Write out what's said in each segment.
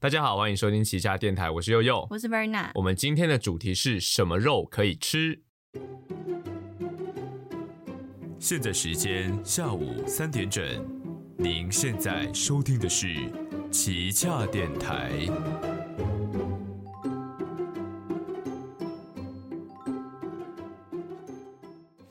大家好，欢迎收听旗下电台，我是悠悠。我是 Verna，我们今天的主题是什么肉可以吃？现在时间下午三点整，您现在收听的是旗下电台。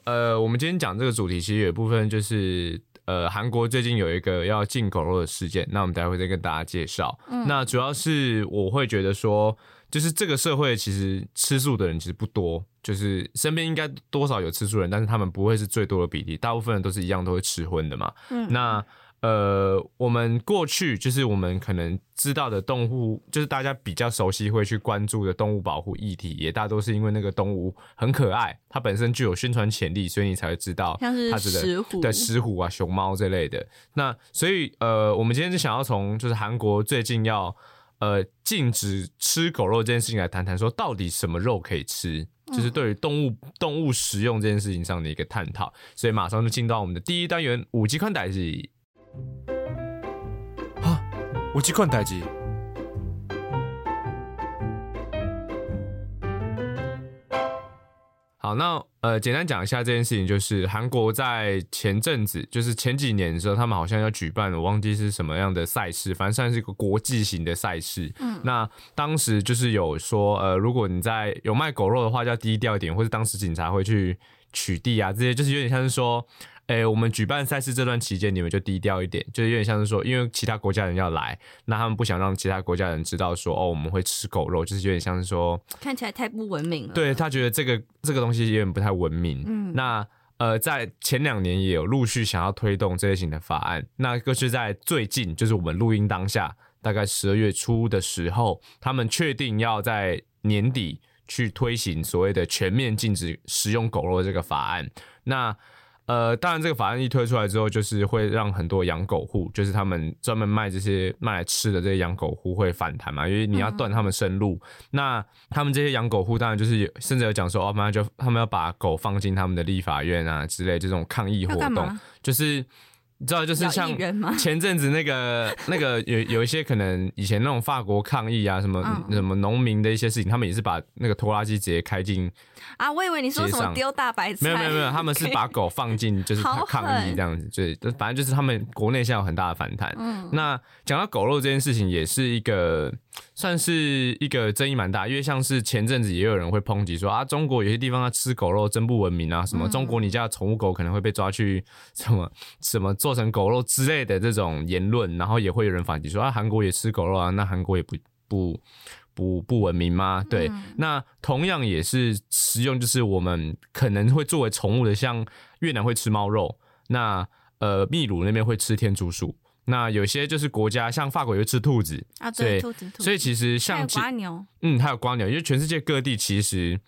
呃，我们今天讲这个主题，其实有一部分就是，呃，韩国最近有一个要进狗肉的事件，那我们待会再跟大家介绍。那主要是我会觉得说，就是这个社会其实吃素的人其实不多，就是身边应该多少有吃素人，但是他们不会是最多的比例，大部分人都是一样都会吃荤的嘛。嗯那呃，我们过去就是我们可能知道的动物，就是大家比较熟悉会去关注的动物保护议题，也大多是因为那个动物很可爱，它本身具有宣传潜力，所以你才会知道它指的石虎对石虎啊、熊猫这类的。那所以呃，我们今天就想要从就是韩国最近要呃禁止吃狗肉这件事情来谈谈，说到底什么肉可以吃。就是对于动物动物食用这件事情上的一个探讨，所以马上就进到我们的第一单元五 G 宽带是啊，我去看代志。好，那呃，简单讲一下这件事情，就是韩国在前阵子，就是前几年的时候，他们好像要举办，我忘记是什么样的赛事，反正算是一个国际型的赛事。嗯，那当时就是有说，呃，如果你在有卖狗肉的话，就要低调一点，或者当时警察会去取缔啊，这些就是有点像是说。诶、我们举办赛事这段期间，你们就低调一点，就是有点像是说，因为其他国家人要来，那他们不想让其他国家人知道说，哦，我们会吃狗肉，就是有点像是说，看起来太不文明了。对他觉得这个这个东西有点不太文明。嗯那呃，在前两年也有陆续想要推动这类型的法案，那个是在最近，就是我们录音当下，大概十二月初的时候，他们确定要在年底去推行所谓的全面禁止食用狗肉这个法案。那呃，当然，这个法案一推出来之后，就是会让很多养狗户，就是他们专门卖这些卖来吃的这些养狗户会反弹嘛，因为你要断他们生路。那他们这些养狗户当然就是有，甚至有讲说，哦，妈就他们要把狗放进他们的立法院啊之类这种抗议活动就是你知道，就是像 前阵子那个那个有有一些可能以前那种法国抗议啊，什么、嗯什么农民的一些事情，他们也是把那个拖拉机直接开进啊，我以为你说什么丢大白菜，没有没有没有，他们是把狗放进 就是抗议这样子，对，就反正就是他们国内现在有很大的反弹。嗯。那讲到狗肉这件事情，也是一个算是一个争议蛮大，因为像是前阵子也有人会抨击说啊，中国有些地方它吃狗肉真不文明啊，什么中国你家的宠物狗可能会被抓去什么什么做成狗肉之类的这种言论，然后也会有人反击说啊，韩国也吃狗肉啊，那韩国也不不。不不文明吗？对，那同样也是食用，就是我们可能会作为宠物的，像越南会吃猫肉，那呃秘鲁那边会吃天竺鼠，那有些就是国家像法国也会吃兔子，啊，对对，兔子兔子，所以其实像其有瓜牛，嗯还有瓜牛，因为全世界各地其实。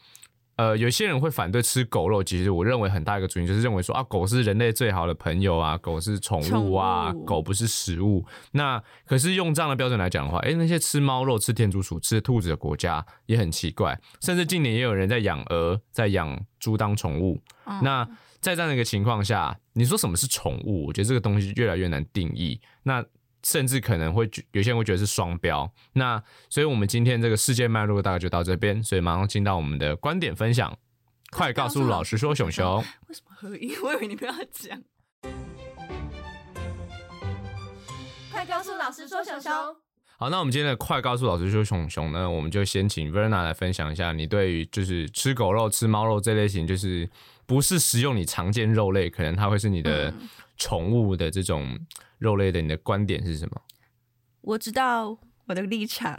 呃，有些人会反对吃狗肉，其实我认为很大一个主因就是认为说啊，狗是人类最好的朋友啊，狗是宠物啊，物狗不是食物。那可是用这样的标准来讲的话，诶，那些吃猫肉、吃天竺鼠、吃兔子的国家也很奇怪，甚至近年也有人在养鹅、在养猪当宠物。嗯那在这样的一个情况下，你说什么是宠物？我觉得这个东西越来越难定义。那甚至可能会觉有些人会觉得是双标。那所以我们今天这个世界脉络大概就到这边，所以马上进到我们的观点分享。快告诉老师说，熊熊，为什么合音？我以为你不要讲。快告诉老师说，熊熊。好，那我们今天的快告诉老师说，熊熊呢，我们就先请 Verna 来分享一下你对于就是吃狗肉、吃猫肉这类型，就是不是食用你常见肉类，可能它会是你的宠物的这种肉类的，你的观点是什么？我知道我的立场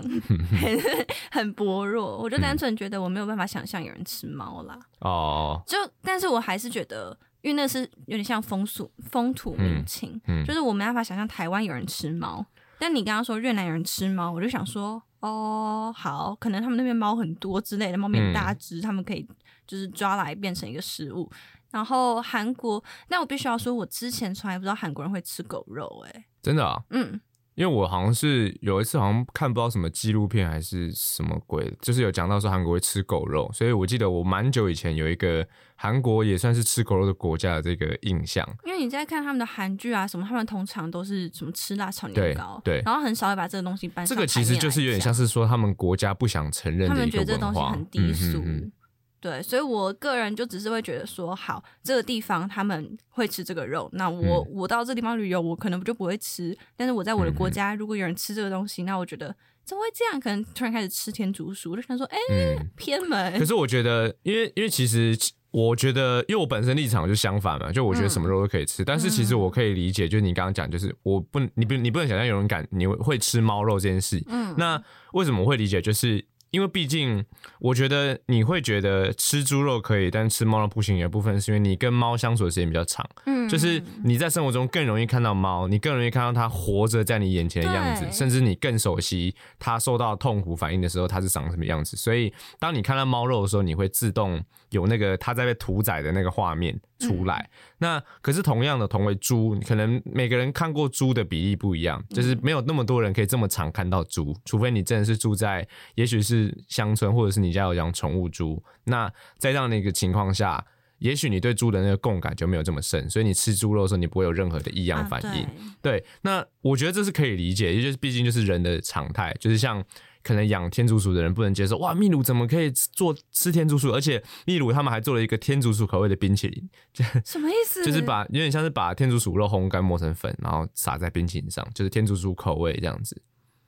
很 很薄弱，我就单纯觉得我没有办法想象有人吃猫啦。哦，就，但是我还是觉得，因为那是有点像风俗风土民情，嗯嗯就是我没办法想象台湾有人吃猫。但你刚刚说越南有人吃猫，我就想说，哦，好，可能他们那边猫很多之类的，猫咪很大只，他们可以就是抓来变成一个食物。然后韩国，那我必须要说，我之前从来不知道韩国人会吃狗肉、欸，真的啊、嗯，因为我好像是有一次好像看不到什么纪录片还是什么鬼，就是有讲到说韩国会吃狗肉，所以我记得我蛮久以前有一个韩国也算是吃狗肉的国家的这个印象。因为你在看他们的韩剧啊什么，他们通常都是什么吃辣炒年糕，对然后很少会把这个东西搬上这个其实就是有点像是是说他们国家不想承认他们觉得这东西，很低俗。嗯嗯嗯对，所以我个人就只是会觉得说，好，这个地方他们会吃这个肉，那我、嗯我到这地方旅游，我可能就不会吃。但是我在我的国嗯家，如果有人吃这个东西，那我觉得怎么会这样？可能突然开始吃天竺鼠，我就想说，哎、嗯偏门。可是我觉得，因为因为其实我觉得，因为我本身立场就相反嘛，就我觉得什么肉都可以吃，但是其实我可以理解，就是你刚刚讲，就是我不你不你不能想象有人敢你会吃猫肉这件事。嗯，那为什么我会理解？就是因为毕竟我觉得你会觉得吃猪肉可以，但吃猫肉不行的部分，是因为你跟猫相处的时间比较长，嗯就是你在生活中更容易看到猫，你更容易看到它活着在你眼前的样子，甚至你更熟悉它受到痛苦反应的时候，它是长什么样子。所以，当你看到猫肉的时候，你会自动有那个它在被屠宰的那个画面出来。那可是同样的，同为猪，可能每个人看过猪的比例不一样，就是没有那么多人可以这么常看到猪，除非你真的是住在也许是乡村，或者是你家有养宠物猪。那在这样的一个情况下。也许你对猪的那个共感就没有这么深，所以你吃猪肉的时候，你不会有任何的异样反应。啊对，那我觉得这是可以理解，也就是毕竟就是人的常态，就是像可能养天竺鼠的人不能接受，哇，秘鲁怎么可以做吃天竺鼠？而且秘鲁他们还做了一个天竺鼠口味的冰淇淋，对什么意思？就是把有点像是把天竺鼠肉烘干磨成粉，然后撒在冰淇淋上，就是天竺鼠口味这样子。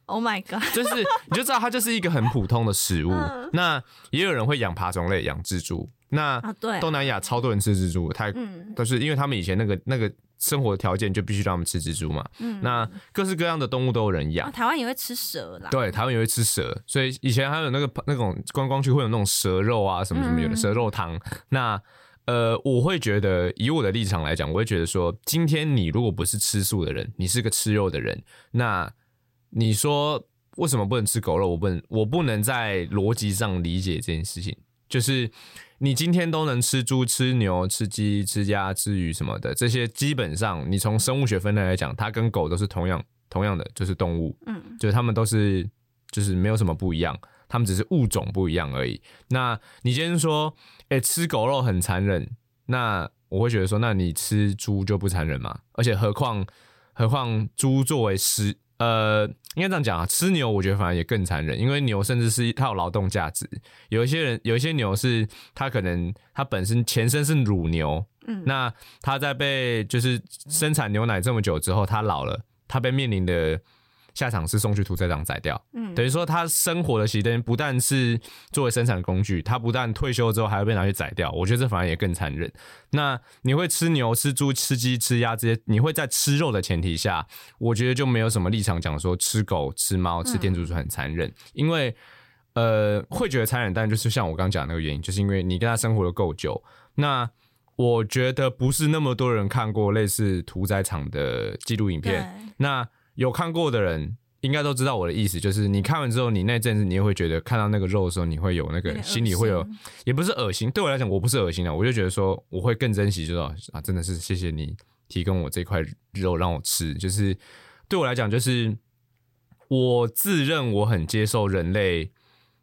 Oh my god！就是你就知道它就是一个很普通的食物。嗯 那也有人会养爬虫类，养蜘蛛。那啊对啊东南亚超多人吃蜘蛛，太嗯都是因为他们以前那个那个生活条件就必须让他们吃蜘蛛嘛。嗯那各式各样的动物都有人养啊，。台湾也会吃蛇啦。对，台湾也会吃蛇，所以以前还有那个那种观光区会有那种蛇肉啊，什么什么有的嗯蛇肉汤。那呃，我会觉得以我的立场来讲，我会觉得说，今天你如果不是吃素的人，你是个吃肉的人，那你说为什么不能吃狗肉？我不能，我不能在逻辑上理解这件事情。就是你今天都能吃猪、吃牛、吃鸡、吃鸭、吃鱼什么的，这些基本上你从生物学分类来讲，它跟狗都是同样同样的，就是动物。嗯，就是它们都是就是没有什么不一样，它们只是物种不一样而已。那你今天说，哎、吃狗肉很残忍，那我会觉得说，那你吃猪就不残忍吗？而且何况何况猪作为食，呃，应该这样讲啊，吃牛我觉得反而也更残忍，因为牛甚至是它有劳动价值。有一些人有一些牛是它可能它本身前身是乳牛，嗯那它在被就是生产牛奶这么久之后，它老了，它被面临的下场是送去屠宰场宰掉。嗯等于说，他生活的熄灯不但是作为生产工具，他不但退休之后还会被拿去宰掉，我觉得这反而也更残忍。那你会吃牛、吃猪、吃鸡、吃鸭这些，你会在吃肉的前提下，我觉得就没有什么立场讲说吃狗、吃猫、吃天竺鼠很残忍，因为呃会觉得残忍，但就是像我刚刚讲那个原因，就是因为你跟他生活的够久。那我觉得不是那么多人看过类似屠宰场的纪录影片，那有看过的人应该都知道我的意思，就是你看完之后，你那阵子你也会觉得看到那个肉的时候，你会有那个心。里会有，也不是恶心，对我来讲我不是恶心的，我就觉得说我会更珍惜，就是啊，真的是谢谢你提供我这块肉让我吃，就是对我来讲，就是我自认我很接受人类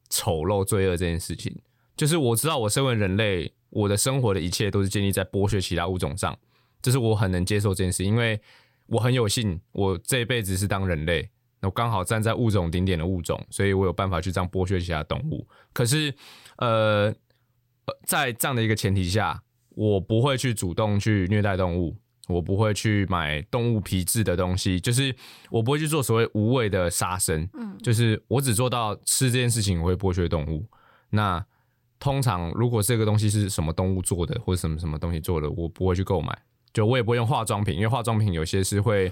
丑陋罪恶这件事情，就是我知道我身为人类，我的生活的一切都是建立在剥削其他物种上，这是我很能接受这件事，因为我很有幸，我这一辈子是当人类，我刚好站在物种顶点的物种，所以我有办法去这样剥削其他动物。可是，呃，呃在这样的一个前提下，我不会去主动去虐待动物，我不会去买动物皮质的东西，就是我不会去做所谓无谓的杀生。嗯就是我只做到吃这件事情，我会剥削动物。那通常如果这个东西是什么动物做的，或者什么什么东西做的，我不会去购买。就我也不会用化妆品，因为化妆品有些是会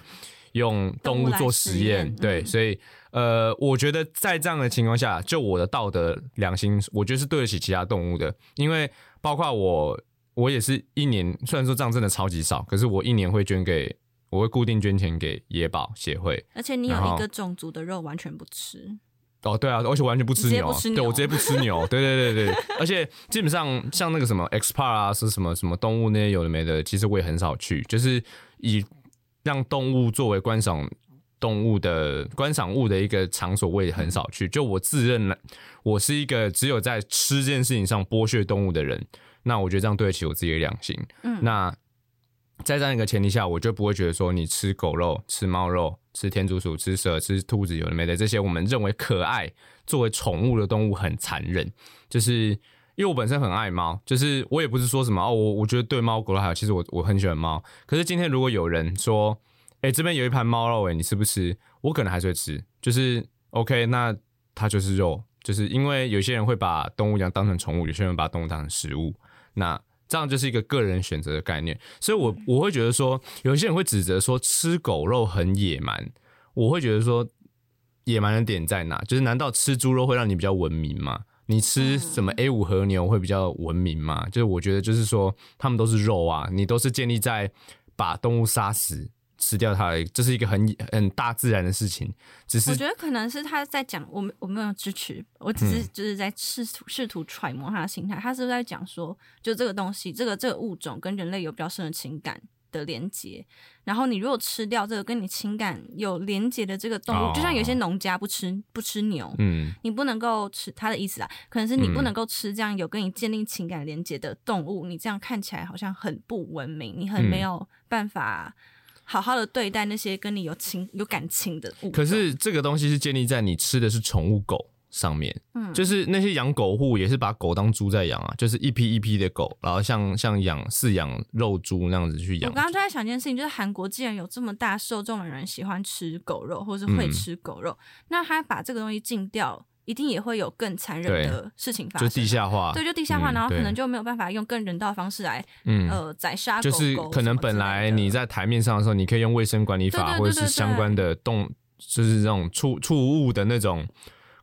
用动物做实验，对，嗯。所以呃，我觉得在这样的情况下，就我的道德良心，我觉得是对得起其他动物的，因为包括我，我也是一年，虽然说这样真的超级少，可是我一年会捐给，我会固定捐钱给野保协会，而且你有一个种族的肉完全不吃，哦，对啊，而且完全不吃牛，啊对我直接不吃牛，对对对对，而且基本上像那个什么 X Park 啊，是什么什么动物那些有的没的，其实我也很少去，就是以让动物作为观赏动物的观赏物的一个场所，我也很少去。就我自认了，我是一个只有在吃这件事情上剥削动物的人。那我觉得这样对得起我自己的良心。嗯，那在这样一个前提下，我就不会觉得说你吃狗肉、吃猫肉、吃天竺鼠、吃蛇、吃兔子有的没的这些我们认为可爱作为宠物的动物很残忍。就是因为我本身很爱猫，就是我也不是说什么哦，我我觉得对猫狗都还好，其实我我很喜欢猫。可是今天如果有人说，哎，这边有一盘猫肉，哎，你吃不吃？我可能还是会吃。就是 OK，那它就是肉，就是因为有些人会把动物养当成宠物，有些人把动物当成食物。那这样就是一个个人选择的概念，所以我我会觉得说，有些人会指责说吃狗肉很野蛮，我会觉得说野蛮的点在哪？就是难道吃猪肉会让你比较文明吗？你吃什么 A 五和牛会比较文明吗？就是我觉得就是说，他们都是肉啊，你都是建立在把动物杀死。吃掉它，这是一个很很大自然的事情。只是我觉得可能是他在讲，我们我没有支持，我只是就是在试图试图揣摩他的心态。他是不是在讲说，就这个东西，这个这个物种跟人类有比较深的情感的连接。然后你如果吃掉这个跟你情感有连接的这个动物，就像有些农家不吃不吃牛，嗯，你不能够吃他的意思啊，可能是你不能够吃这样有跟你建立情感连接的动物。你这样看起来好像很不文明，你很没有办法。好好的对待那些跟你有情有感情的物。可是这个东西是建立在你吃的是宠物狗上面，嗯，就是那些养狗户也是把狗当猪在养啊，就是一批一批的狗，然后像像养饲养肉猪那样子去养。我刚刚就在想一件事情，就是韩国既然有这么大受众的人喜欢吃狗肉，或是会吃狗肉，那他把这个东西禁掉。一定也会有更残忍的事情发生，就地下化，对，就地下化，然后可能就没有办法用更人道的方式来，呃，宰杀狗狗。就是可能本来你在台面上的时候，你可以用卫生管理法或者是相关的动，就是这种畜畜物的那种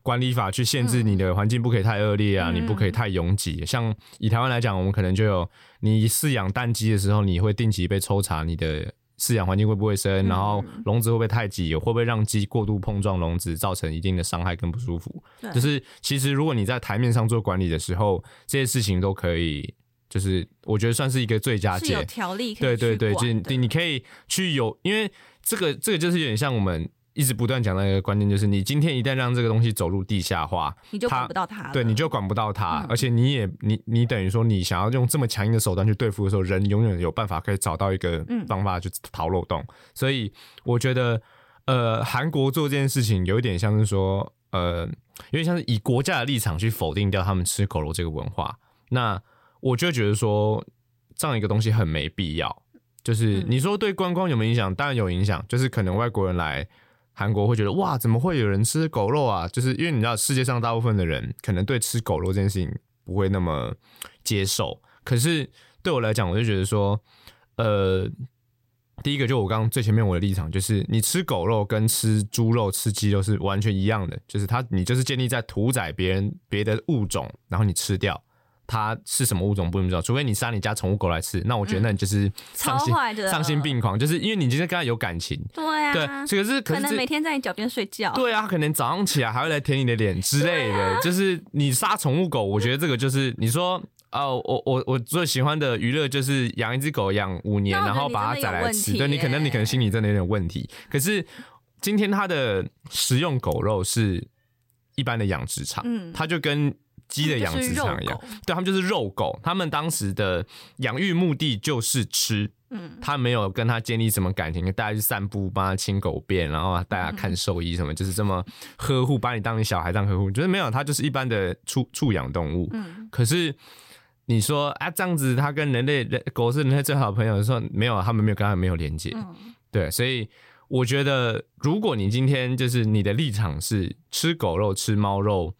管理法去限制你的环境，不可以太恶劣啊，你不可以太拥挤。像以台湾来讲，我们可能就有你饲养蛋鸡的时候，你会定期被抽查你的。饲养环境会不会生？然后笼子会不会太挤？会不会让鸡过度碰撞笼子，造成一定的伤害跟不舒服？就是其实如果你在台面上做管理的时候，这些事情都可以，就是我觉得算是一个最佳解。有条例，对对对，就是你你可以去有，因为这个这个就是有点像我们。一直不断讲的一个观念就是，你今天一旦让这个东西走入地下化，你就管不到它。对，你就管不到它，而且你也你你等于说，你想要用这么强硬的手段去对付的时候，人永远有办法可以找到一个方法去逃漏洞。所以我觉得，呃，韩国做这件事情有一点像是说，呃，有点像是以国家的立场去否定掉他们吃狗肉这个文化。那我就觉得说，这样一个东西很没必要。就是你说对观光有没有影响？当然有影响，就是可能外国人来。韩国会觉得哇，怎么会有人吃狗肉啊？就是因为你知道，世界上大部分的人可能对吃狗肉这件事情不会那么接受。可是对我来讲，我就觉得说，呃，第一个就我刚刚最前面我的立场就是，你吃狗肉跟吃猪肉、吃鸡肉是完全一样的，就是它你就是建立在屠宰别人别的物种，然后你吃掉。它是什么物种不知道，除非你杀你家宠物狗来吃，那我觉得那你就是丧心丧心病狂，就是因为你今天跟它有感情，对啊，对，可是可能每天在你脚边睡觉，对啊，可能早上起来还会来舔你的脸之类的，就是你杀宠物狗，我觉得这个就是你说哦，我我我最喜欢的娱乐就是养一只狗养五年，然后把它宰来吃，对你可能你可能心里真的有点问题，可是今天它的食用狗肉是一般的养殖场，嗯，它就跟。鸡的养殖场一样，对他们就是肉狗。他们当时的养育目的就是吃，嗯，他没有跟他建立什么感情，带他去散步，帮他清狗便，然后带他看兽医什么，就是这么呵护，把你当你小孩这样呵护。就是没有，他就是一般的畜畜养动物。嗯，可是你说啊，这样子他跟人类人狗是人类最好的朋友，说没有，他们没有跟他没有连接。嗯，对，所以我觉得，如果你今天就是你的立场是吃狗肉、吃猫肉。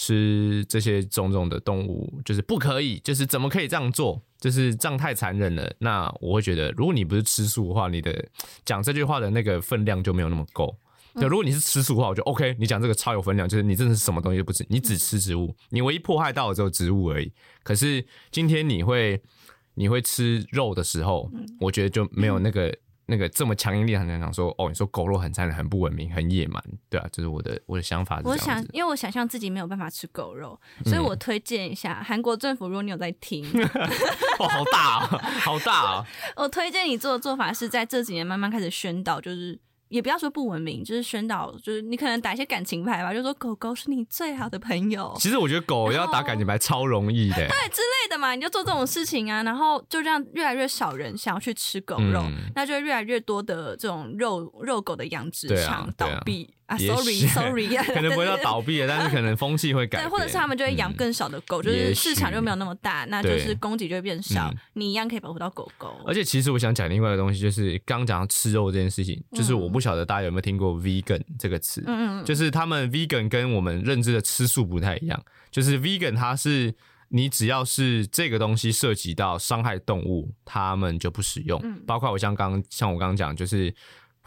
吃这些种种的动物，就是不可以，就是怎么可以这样做？就是这样太残忍了。那我会觉得，如果你不是吃素的话，你的讲这句话的那个分量就没有那么够。那如果你是吃素的话，我就 OK，你讲这个超有分量，就是你真的是什么东西都不吃，你只吃植物，你唯一迫害到的只有植物而已。可是今天你会你会吃肉的时候，我觉得就没有 那个。那个这么强硬力很讲说哦，你说狗肉很残忍、很不文明、很野蛮，对啊，这是我的我的想法。我想，因为我想象自己没有办法吃狗肉，所以我推荐一下韩国政府，如果你有在听，哦，好大，哦好大哦！我推荐你做的做法是在这几年慢慢开始宣导，就是也不要说不文明，就是宣导，就是你可能打一些感情牌吧，就说狗狗是你最好的朋友，其实我觉得狗要打感情牌超容易的，对之类的嘛，你就做这种事情啊，然后就这样越来越少人想要去吃狗肉，嗯。那就会越来越多的这种肉肉狗的养殖场倒闭啊，sorry，sorry，可能不会到。倒闭了，但是可能风气会改对，变，或者是他们就会养嗯更少的狗，就是市场就没有那么大，那就是供给就会变少嗯，你一样可以保护到狗狗。而且其实我想讲另外一个东西，就是刚刚讲到吃肉这件事情，就是嗯我不晓得大家有没有听过 vegan 这个词，嗯嗯，就是他们 vegan 跟我们认知的吃素不太一样，就是 vegan 它是你只要是这个东西涉及到伤害动物，他们就不使用，嗯包括我像刚像我刚刚讲，就是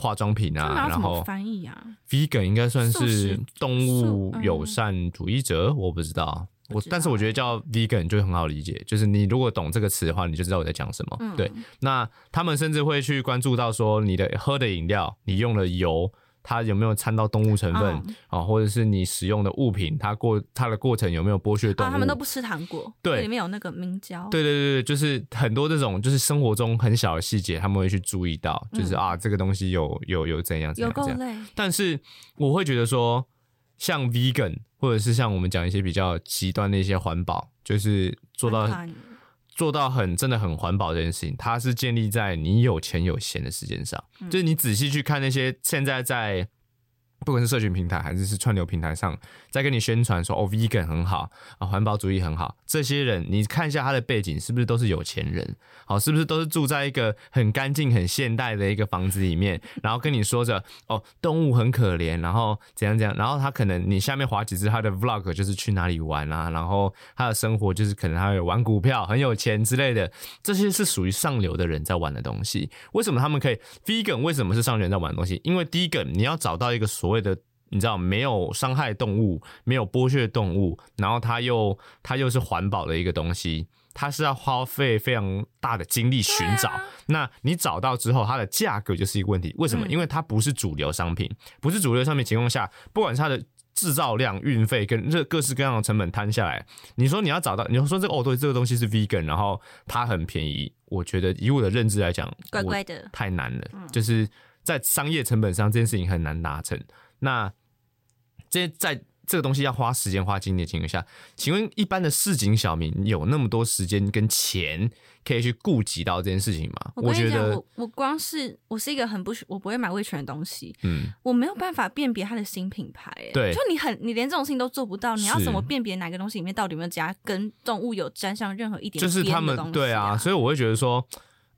化妆品啊，然后翻译啊？vegan 应该算是动物友善主义者，我不知道。我道但是我觉得叫 vegan 就很好理解，就是你如果懂这个词的话，你就知道我在讲什么。嗯对，那他们甚至会去关注到说你的喝的饮料，你用的油，它有没有掺到动物成分嗯啊、或者是你使用的物品，它过它的过程有没有剥削动物？啊，他们都不吃糖果，对里面有那个明胶。对对对对，就是很多这种就是生活中很小的细节，他们会去注意到，就是、嗯啊这个东西有有有怎样怎有样怎样。但是我会觉得说，像 vegan 或者是像我们讲一些比较极端的一些环保，就是做到做到很真的很环保这件事情，它是建立在你有钱有闲的时间上。嗯就是你仔细去看那些现在在不管是社群平台还是是串流平台上，在跟你宣传说哦，vegan 很好啊，环保主义很好，这些人你看一下他的背景，是不是都是有钱人？好，是不是都是住在一个很干净、很现代的一个房子里面，然后跟你说着哦，动物很可怜，然后怎样怎样，然后他可能你下面划几支他的 vlog 就是去哪里玩啊，然后他的生活就是可能他有玩股票，很有钱之类的，这些是属于上流的人在玩的东西。为什么他们可以 vegan？为什么是上流人在玩的东西？因为第一个，你要找到一个所谓的。你知道没有伤害动物，没有剥削动物，然后它又它又是环保的一个东西，它是要花费非常大的精力寻找。那你找到之后，它的价格就是一个问题。为什么？嗯因为它不是主流商品，不是主流商品情况下，不管是它的制造量、运费跟这各式各样的成本摊下来，你说你要找到，你说这个哦，对，这个东西是 vegan，然后它很便宜，我觉得以我的认知来讲，我乖乖的。太难了，就是在商业成本上这件事情很难达成。那这在这个东西要花时间、花精力的情况下，请问一般的市井小民有那么多时间跟钱可以去顾及到这件事情吗？我跟你讲，觉得我，我光是我是一个很不喜，我不会买味全的东西，嗯，我没有办法辨别它的新品牌、欸。对就你很，你连这种事情都做不到，你要怎么辨别哪个东西里面到底有没有加跟动物有沾上任何一点就是他们对啊，啊？所以我会觉得说，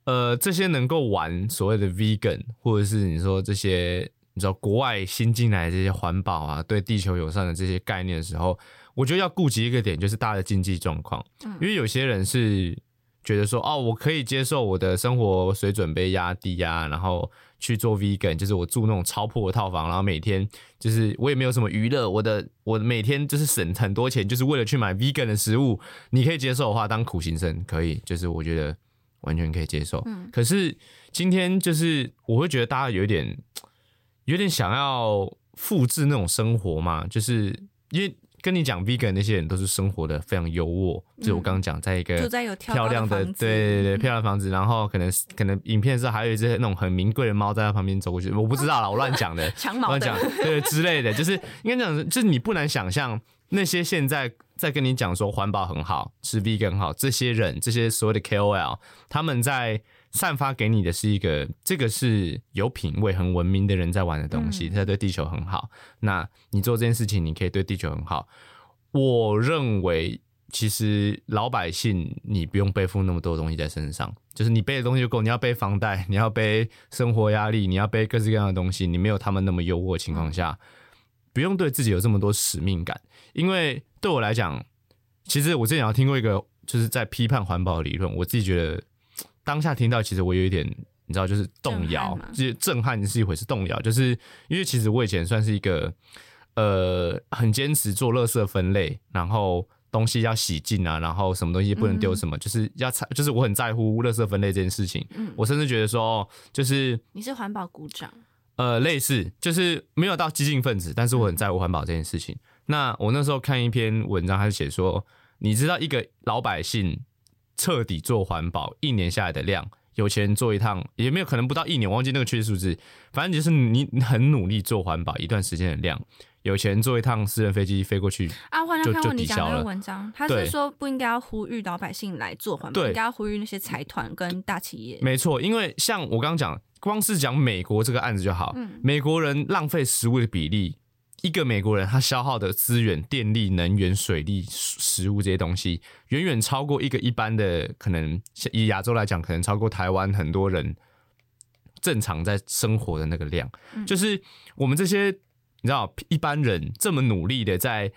呃，这些能够玩所谓的 vegan，或者是你说这些你知道国外新进来的这些环保啊，对地球友善的这些概念的时候，我觉得要顾及一个点，就是大家的经济状况，嗯因为有些人是觉得说，哦，我可以接受我的生活水准被压低啊，然后去做 vegan，就是我住那种超破的套房，然后每天就是我也没有什么娱乐，我的我每天就是省很多钱，就是为了去买 vegan 的食物。你可以接受的话，当苦行僧可以，就是我觉得完全可以接受。嗯。可是今天就是我会觉得大家有一点 有点想要复制那种生活嘛，就是因为跟你讲 vegan 那些人都是生活的非常优渥，就是我刚刚讲在一个漂亮的，的对对对，嗯。漂亮的房子，然后可能可能影片上还有一只那种很名贵的猫在它旁边走过去，我不知道啦，我乱讲的，乱讲，对之类的，就是应该讲，就是你不难想象那些现在在跟你讲说环保很好，吃 vegan 很好，这些人，这些所谓的 KOL，他们在散发给你的是一个，这个是有品味、很文明的人在玩的东西，嗯它对地球很好。那你做这件事情，你可以对地球很好。我认为，其实老百姓你不用背负那么多东西在身上，就是你背的东西就够。你要背房贷，你要背生活压力，你要背各式各样的东西，你没有他们那么优渥的情况下，不用对自己有这么多使命感。因为对我来讲，其实我之前有听过一个就是在批判环保的理论，我自己觉得当下听到，其实我有一点。你知道，就是动摇就是震撼是一回事，动摇就是因为其实我以前算是一个呃很坚持做垃圾分类，然后东西要洗净啊，然后什么东西不能丢什么，就是要擦，就是我很在乎垃圾分类这件事情。嗯我甚至觉得说，哦就是你是环保股长，呃，类似就是没有到激进分子，但是我很在乎环保这件事情。那我那时候看一篇文章，他是写说，你知道一个老百姓彻底做环保一年下来的量有钱人做一趟，也没有可能不到一年，我忘记那个确切数字，反正就是你你很努力做环保一段时间的量，有钱人坐一趟私人飞机飞过去，啊，我好像你讲那个抵消了文章，他是说不应该要呼吁老百姓来做环保，应该要呼吁那些财团跟大企业。没错，因为像我刚刚讲，光是讲美国这个案子就好，嗯美国人浪费食物的比例，一个美国人他消耗的资源、电力、能源、水利、食物这些东西，远远超过一个一般的可能，以亚洲来讲，可能超过台湾很多人正常在生活的那个量。嗯就是我们这些你知道一般人这么努力的在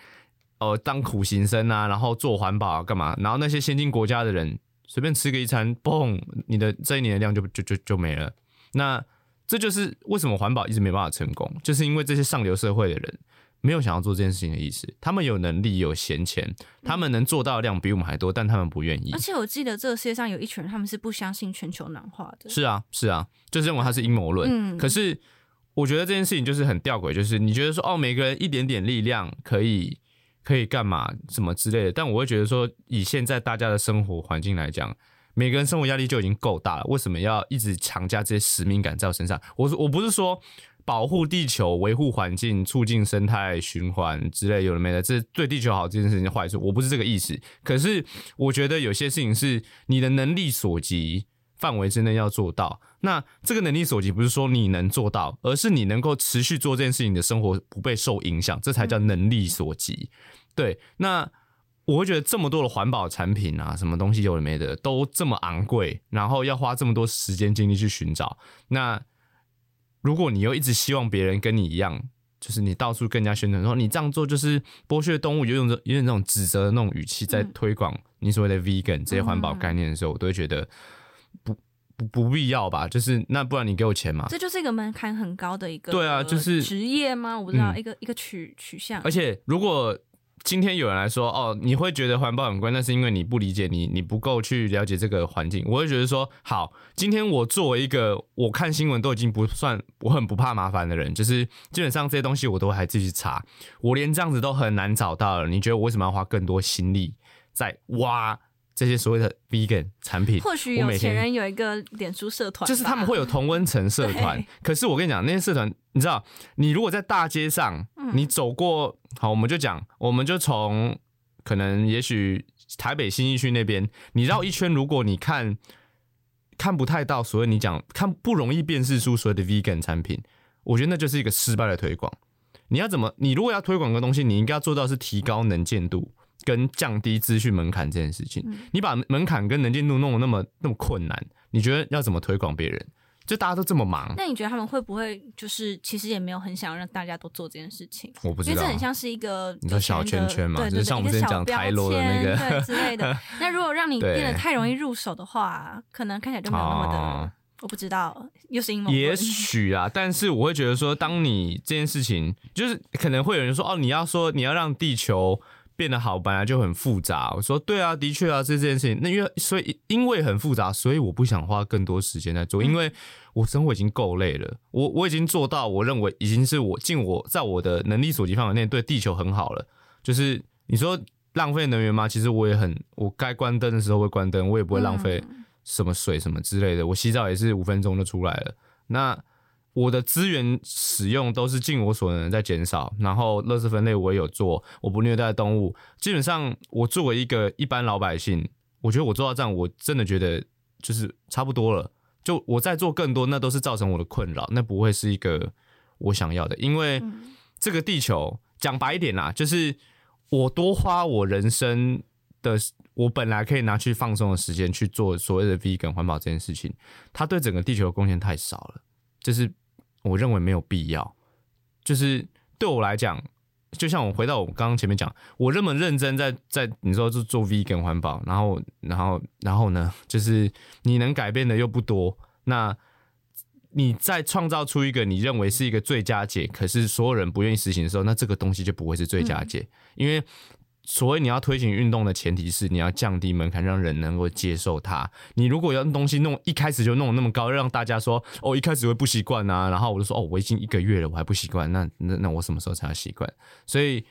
呃当苦行僧啊，然后做环保啊干嘛，然后那些先进国家的人随便吃个一餐，嘣，你的这一年的量就就就就没了。那这就是为什么环保一直没办法成功，就是因为这些上流社会的人没有想要做这件事情的意思。他们有能力、有闲钱，他们能做到的量比我们还多，但他们不愿意而。且我记得这个世界上有一群人，他们是不相信全球暖化的。是啊，是啊，就是认为它是阴谋论。嗯可是我觉得这件事情就是很吊诡，就是你觉得说哦，每个人一点点力量可以可以干嘛什么之类的，但我会觉得说，以现在大家的生活环境来讲。每个人生活压力就已经够大了，为什么要一直强加这些使命感在我身上？我说我不是说保护地球、维护环境、促进生态循环之类有的没的，这对地球好这件事情的坏处，我不是这个意思。可是我觉得有些事情是你的能力所及范围之内要做到。那这个能力所及不是说你能做到，而是你能够持续做这件事情，你的生活不被受影响，这才叫能力所及。对，那我会觉得这么多的环保产品啊，什么东西有的没的，都这么昂贵，然后要花这么多时间精力去寻找。那如果你又一直希望别人跟你一样，就是你到处跟人家宣传说你这样做就是剥削动物，有种有点那种指责的那种语气，在嗯推广你所谓的 vegan 这些环保概念的时候，我都会觉得不不不必要吧。就是那不然你给我钱嘛。这就是一个门槛很高的一个对啊就是职业吗？我不知道，嗯一个一个取取向。而且如果今天有人来说，哦，你会觉得环保很贵，那是因为你不理解你，你不够去了解这个环境。我会觉得说，好，今天我作为一个我看新闻都已经不算我很不怕麻烦的人，就是基本上这些东西我都还自己查，我连这样子都很难找到了。你觉得我为什么要花更多心力在挖这些所谓的 vegan 产品？或许有钱人有一个脸书社团，就是他们会有同温层社团，可是我跟你讲，那些社团，你知道，你如果在大街上，嗯你走过，好，我们就讲，我们就从可能也许台北新义区那边，你绕一圈，如果你看看不太到，所谓你讲看不容易辨识出所谓的 vegan 产品，我觉得那就是一个失败的推广。你要怎么？你如果要推广个东西，你应该要做到是提高能见度跟降低资讯门槛这件事情。嗯你把门槛跟能见度弄得那么那么困难，你觉得要怎么推广别人？就大家都这么忙，那你觉得他们会不会就是其实也没有很想让大家都做这件事情？我不知道因为。这很像是一个你说小圈圈嘛对对对就是像我们之前讲台罗的那个之类的。那如果让你变得太容易入手的话，可能看起来就没有那么的，哦我不知道，又是阴谋论。也许啊，但是我会觉得说，当你这件事情，就是可能会有人说，哦，你要说你要让地球变得好，本来就很复杂。我说，对啊，的确啊，这这件事情，那因为所以因为很复杂，所以我不想花更多时间在做，因为我生活已经够累了，我我已经做到，我认为已经是我尽我在我的能力所及范围内对地球很好了。就是你说浪费能源吗？其实我也很，我该关灯的时候会关灯，我也不会浪费。嗯什么水什么之类的，我洗澡也是五分钟就出来了。那我的资源使用都是尽我所能在减少，然后垃圾分类我也有做，我不虐待动物。基本上，我作为一个一般老百姓，我觉得我做到这样，我真的觉得就是差不多了。就我在做更多，那都是造成我的困扰，那不会是一个我想要的。因为这个地球讲白一点啦，就是我多花我人生的，我本来可以拿去放松的时间去做所谓的 vegan 环保这件事情，它对整个地球的贡献太少了，就是我认为没有必要。就是对我来讲，就像我回到我刚刚前面讲，我这么认真在在你说就做 vegan 环保，然后然后然后呢，就是你能改变的又不多，那。你再创造出一个你认为是一个最佳解，可是所有人不愿意实行的时候，那这个东西就不会是最佳解，因为所谓你要推行运动的前提是你要降低门槛，让人能够接受它。你如果要东西弄一开始就弄那么高，让大家说哦一开始会不习惯啊，然后我就说哦我已经一个月了我还不习惯，那那那我什么时候才要习惯？所以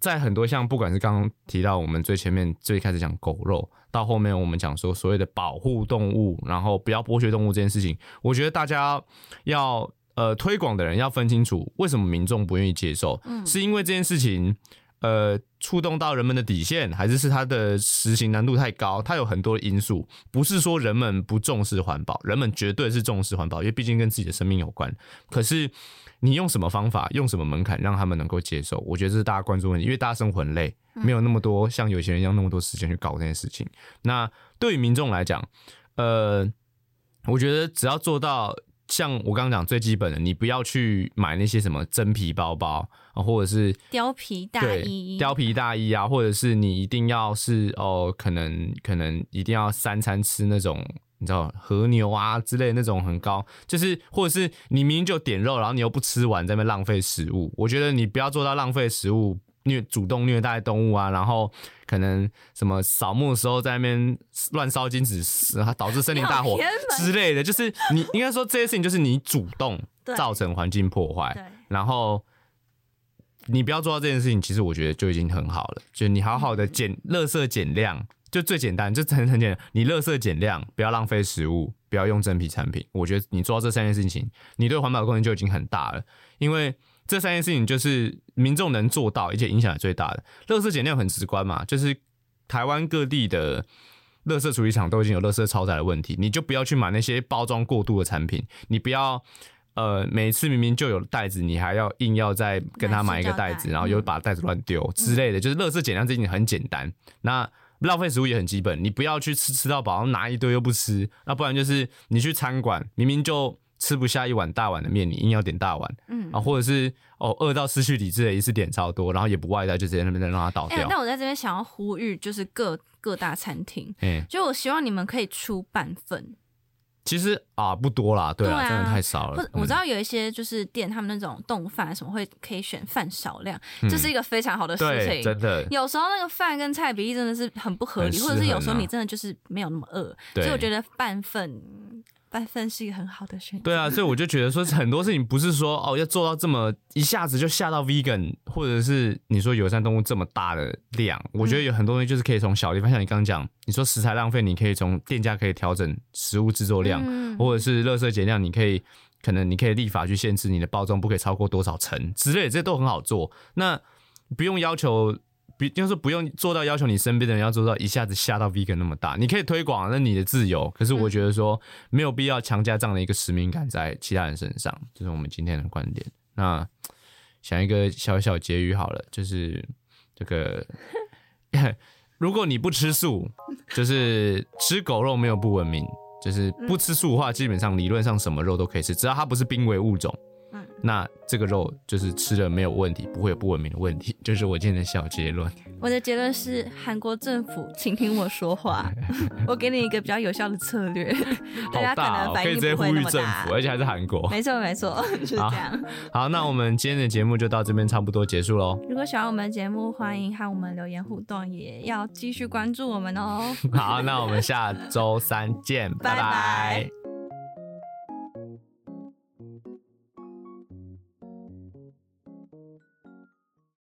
在很多像不管是刚刚提到我们最前面最开始讲狗肉，到后面我们讲说所谓的保护动物，然后不要剥削动物这件事情，我觉得大家要呃推广的人要分清楚，为什么民众不愿意接受，是因为这件事情。呃，触动到人们的底线，还是是它的实行难度太高？它有很多因素，不是说人们不重视环保，人们绝对是重视环保，因为毕竟跟自己的生命有关。可是你用什么方法，用什么门槛，让他们能够接受？我觉得这是大家关注问题，因为大家生活很累，没有那么多像有些人一样那么多时间去搞这件事情。那对于民众来讲，呃，我觉得只要做到。像我刚刚讲最基本的，你不要去买那些什么真皮包包啊，或者是貂皮大衣、貂皮大衣啊，或者是你一定要是哦，可能可能一定要三餐吃那种你知道和牛啊之类那种很高，就是或者是你明明就点肉，然后你又不吃完，在那浪费食物。我觉得你不要做到浪费食物。虐主动虐待动物啊，然后可能什么扫墓的时候在那边乱烧金纸，导致森林大火 之类的，就是你应该说这些事情就是你主动造成环境破坏，然后你不要做到这件事情，其实我觉得就已经很好了。就你好好的减垃圾减量，就最简单，就很很简单，你垃圾减量，不要浪费食物，不要用真皮产品。我觉得你做到这三件事情，你对环保的贡献就已经很大了，因为。这三件事情就是民众能做到，而且影响最大的。垃圾减量很直观嘛，就是台湾各地的垃圾处理厂都已经有垃圾超载的问题，你就不要去买那些包装过度的产品，你不要呃每次明明就有袋子，你还要硬要再跟他买一个袋子，然后又把袋子乱丢之类的。就是垃圾减量这件事情很简单，那浪费食物也很基本，你不要去吃吃到饱，拿一堆又不吃，那不然就是你去餐馆明明就。吃不下一碗大碗的面，你硬要点大碗，嗯啊，或者是哦饿到失去理智的一次点超多，然后也不外带，就直接那边让它倒掉。那我在这边想要呼吁，就是各各大餐厅，嗯，就我希望你们可以出半份。其实啊不多啦，对啊，真的太少了。我知道有一些就是店，他们那种冻饭什么会可以选饭少量，这是一个非常好的事情。真的，有时候那个饭跟菜比例真的是很不合理，或者是有时候你真的就是没有那么饿，所以我觉得半份。半份是一个很好的选择。对啊，所以我就觉得说很多事情不是说哦要做到这么一下子就下到 vegan，或者是你说友善动物这么大的量，我觉得有很多东西就是可以从小地方，像你刚刚讲，你说食材浪费，你可以从店家可以调整食物制作量，或者是垃圾减量，你可以可能你可以立法去限制你的包装不可以超过多少层之类，这都很好做。那不用要求。比就是不用做到要求你身边的人要做到一下子吓到 vegan 那么大，你可以推广，那你的自由。可是我觉得说没有必要强加这样的一个使命感在其他人身上，这是我们今天的观点。那想一个小小结语好了，就是这个，如果你不吃素，就是吃狗肉没有不文明，就是不吃素的话，基本上理论上什么肉都可以吃，只要它不是濒危物种。那这个肉就是吃了没有问题，不会有不文明的问题，就是我今天的小结论。我的结论是韩国政府，请听我说话。我给你一个比较有效的策略，大家可能反应不会那么大，而且还是韩国。没错没错，就是这样。好，那我们今天的节目就到这边差不多结束喽。如果喜欢我们的节目，欢迎和我们留言互动，也要继续关注我们哦。好，那我们下周三见，拜拜。